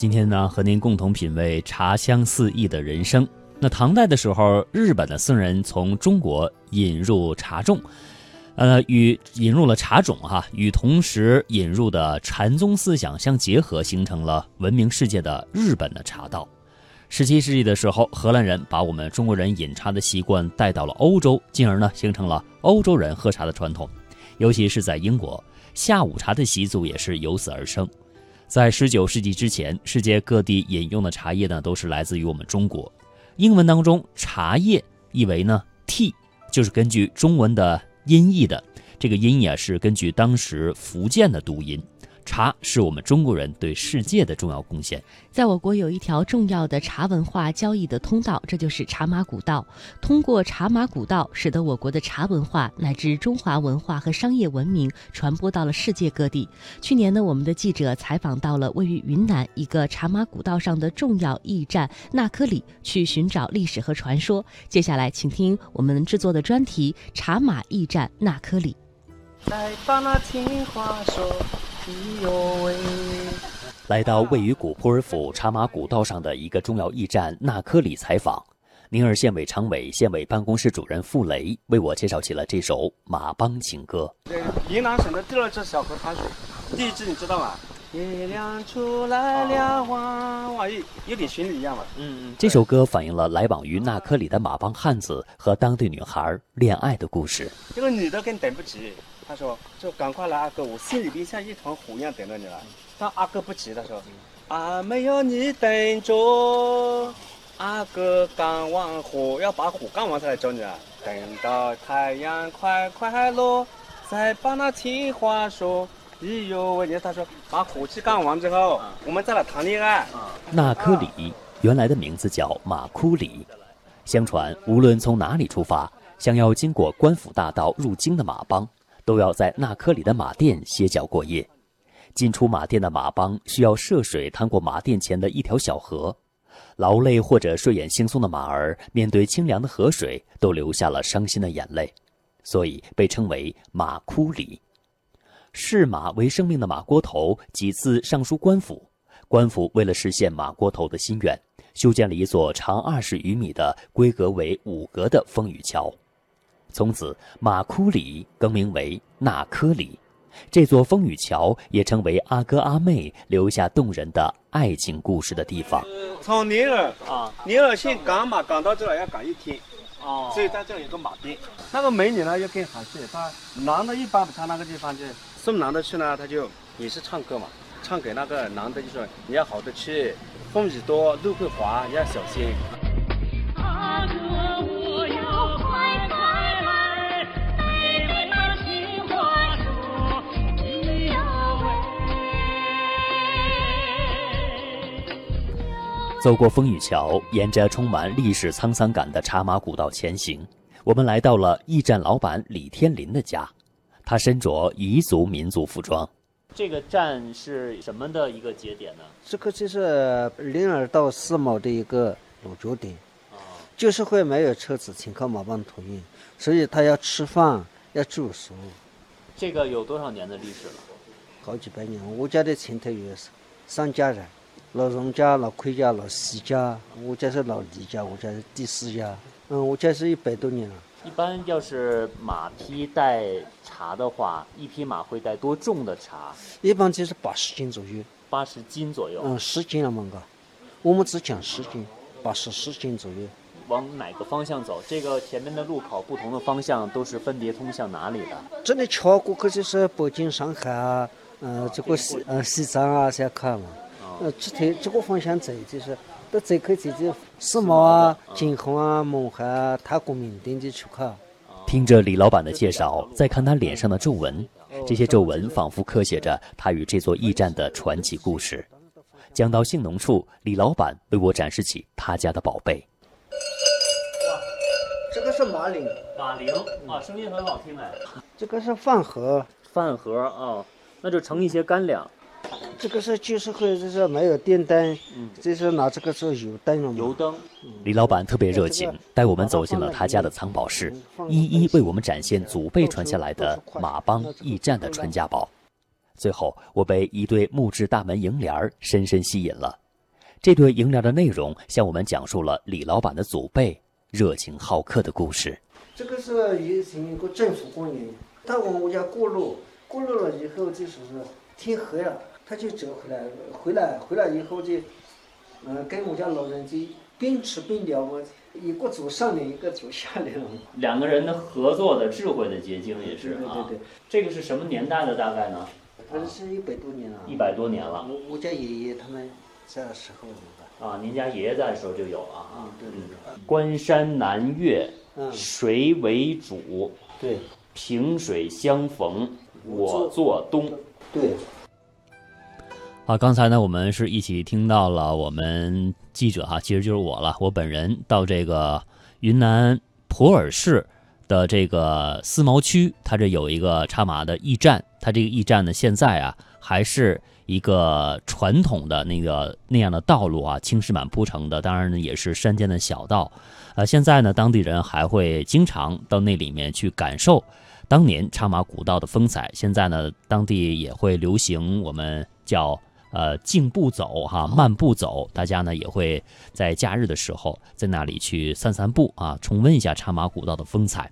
今天呢，和您共同品味茶香四溢的人生。那唐代的时候，日本的僧人从中国引入茶种，呃，与引入了茶种哈，与同时引入的禅宗思想相结合，形成了闻名世界的日本的茶道。十七世纪的时候，荷兰人把我们中国人饮茶的习惯带到了欧洲，进而呢，形成了欧洲人喝茶的传统。尤其是在英国，下午茶的习俗也是由此而生。在十九世纪之前，世界各地饮用的茶叶呢，都是来自于我们中国。英文当中，茶叶意为呢 tea，就是根据中文的音译的。这个音也是根据当时福建的读音。茶是我们中国人对世界的重要贡献。在我国有一条重要的茶文化交易的通道，这就是茶马古道。通过茶马古道，使得我国的茶文化乃至中华文化和商业文明传播到了世界各地。去年呢，我们的记者采访到了位于云南一个茶马古道上的重要驿站纳科里，去寻找历史和传说。接下来，请听我们制作的专题《茶马驿站纳科里》。来吧那情话说。来到位于古普尔府茶马古道上的一个重要驿站纳科里采访，宁洱县委常委、县委办公室主任傅雷为我介绍起了这首马帮情歌。云南省的第二支小河滩水，第一支你知道吗？月亮出来了，哇哇，有有点旋律一样嘛。嗯嗯。这首歌反映了来往于那科里的马帮汉子和当地女孩恋爱的故事。这个女的更等不及。她说：“就赶快来，阿哥，我心里边像一团火一样等着你了。”但阿哥不急，他说：“啊，没有你等着，阿哥干完活要把火干完才来找你啊。等到太阳快快落，再把那情话说。哎呦，我爷他说，把火气干完之后，我们再来谈恋爱。”纳科里原来的名字叫马库里，相传无论从哪里出发，想要经过官府大道入京的马帮。都要在纳科里的马店歇脚过夜。进出马店的马帮需要涉水趟过马店前的一条小河，劳累或者睡眼惺忪的马儿面对清凉的河水，都流下了伤心的眼泪，所以被称为马哭里。视马为生命的马锅头几次上书官府，官府为了实现马锅头的心愿，修建了一座长二十余米的、规格为五格的风雨桥。从此，马窟里更名为纳科里，这座风雨桥也成为阿哥阿妹留下动人的爱情故事的地方。从宁洱啊，宁洱县赶马赶到这儿要赶一天，哦，所以在这里有个马店。那个美女呢，又更好些，她男的一般他那个地方就送男的去呢，他就也是唱歌嘛，唱给那个男的就说你要好的去，风雨多，路会滑，你要小心。走过风雨桥，沿着充满历史沧桑感的茶马古道前行，我们来到了驿站老板李天林的家。他身着彝族民族服装。这个站是什么的一个节点呢？这个就是灵耳到四毛的一个落脚点。就是会没有车子，请靠马帮托运，所以他要吃饭，要住宿。这个有多少年的历史了？好几百年。我家的前头有三家人。老荣家、老奎家、老西家，我家是老李家，我家是第四家。嗯，我家是一百多年了。一般要是马匹带茶的话，一匹马会带多重的茶？一般就是八十斤左右。八十斤左右。嗯，十斤了嘛哥，我们只讲十斤，八十十斤左右。往哪个方向走？这个前面的路口不同的方向都是分别通向哪里的？这里桥过去就是北京、上海啊，嗯，这个西呃西藏啊，先看嘛。呃，这头这个方向走，就是到这口走就世贸啊、金虹啊、勐海啊、泰国缅甸的出口。听着李老板的介绍，再看他脸上的皱纹，这些皱纹仿佛刻写着他与这座驿站的传奇故事。讲到性农处，李老板为我展示起他家的宝贝。哇，这个是马铃。马铃啊，声音很好听哎。这个是饭盒。饭盒啊，那就盛一些干粮。这个是旧社会，就是没有电灯，就是拿这个做油灯了油灯。李老板特别热情，带我们走进了他家的藏宝室，一一为我们展现祖辈传下来的马帮驿站的传家宝。最后，我被一对木质大门楹联深深吸引了。这对楹联的内容向我们讲述了李老板的祖辈热情好客的故事。这个是以前一个政府官员，到我们家过路，过路了以后就是天黑了，他就折回来，回来回来以后就，嗯，跟我家老人就边吃边聊嘛，一个走上联，一个走下联了。两个人的合作的智慧的结晶也是啊。对对对，这个是什么年代的大概呢？反正是一百多年了。一百多年了。我我家爷爷他们在的时候啊，您家爷爷在的时候就有了啊。对对对。关山南越，嗯，谁为主？对。萍水相逢，我作东。对。好，刚才呢，我们是一起听到了我们记者哈，其实就是我了，我本人到这个云南普洱市的这个思茅区，它这有一个插马的驿站，它这个驿站呢，现在啊还是一个传统的那个那样的道路啊，青石板铺成的，当然呢也是山间的小道，呃，现在呢，当地人还会经常到那里面去感受当年插马古道的风采。现在呢，当地也会流行我们叫。呃，静步走哈，慢步走，大家呢也会在假日的时候在那里去散散步啊，重温一下茶马古道的风采。